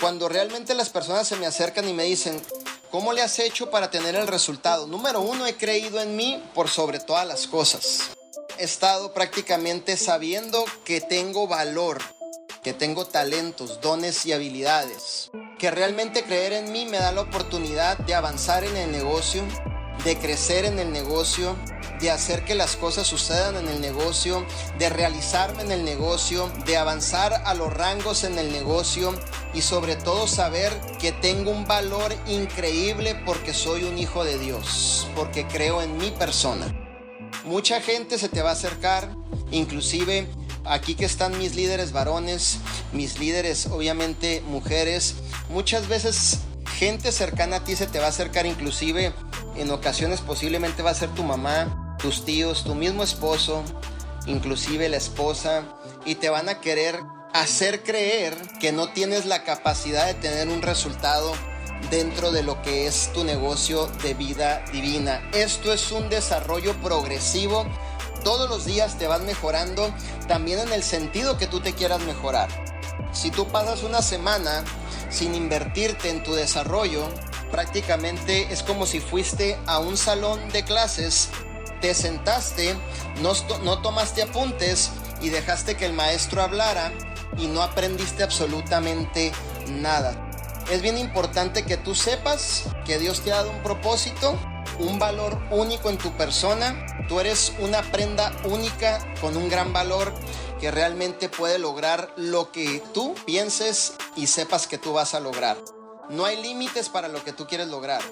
Cuando realmente las personas se me acercan y me dicen, ¿cómo le has hecho para tener el resultado? Número uno, he creído en mí por sobre todas las cosas. He estado prácticamente sabiendo que tengo valor, que tengo talentos, dones y habilidades. Que realmente creer en mí me da la oportunidad de avanzar en el negocio, de crecer en el negocio, de hacer que las cosas sucedan en el negocio, de realizarme en el negocio, de avanzar a los rangos en el negocio y sobre todo saber que tengo un valor increíble porque soy un hijo de Dios, porque creo en mi persona. Mucha gente se te va a acercar, inclusive aquí que están mis líderes varones, mis líderes obviamente mujeres, muchas veces gente cercana a ti se te va a acercar inclusive en ocasiones posiblemente va a ser tu mamá, tus tíos, tu mismo esposo, inclusive la esposa, y te van a querer hacer creer que no tienes la capacidad de tener un resultado dentro de lo que es tu negocio de vida divina. Esto es un desarrollo progresivo. Todos los días te vas mejorando, también en el sentido que tú te quieras mejorar. Si tú pasas una semana sin invertirte en tu desarrollo, prácticamente es como si fuiste a un salón de clases te sentaste, no, no tomaste apuntes y dejaste que el maestro hablara y no aprendiste absolutamente nada. Es bien importante que tú sepas que Dios te ha dado un propósito, un valor único en tu persona. Tú eres una prenda única con un gran valor que realmente puede lograr lo que tú pienses y sepas que tú vas a lograr. No hay límites para lo que tú quieres lograr.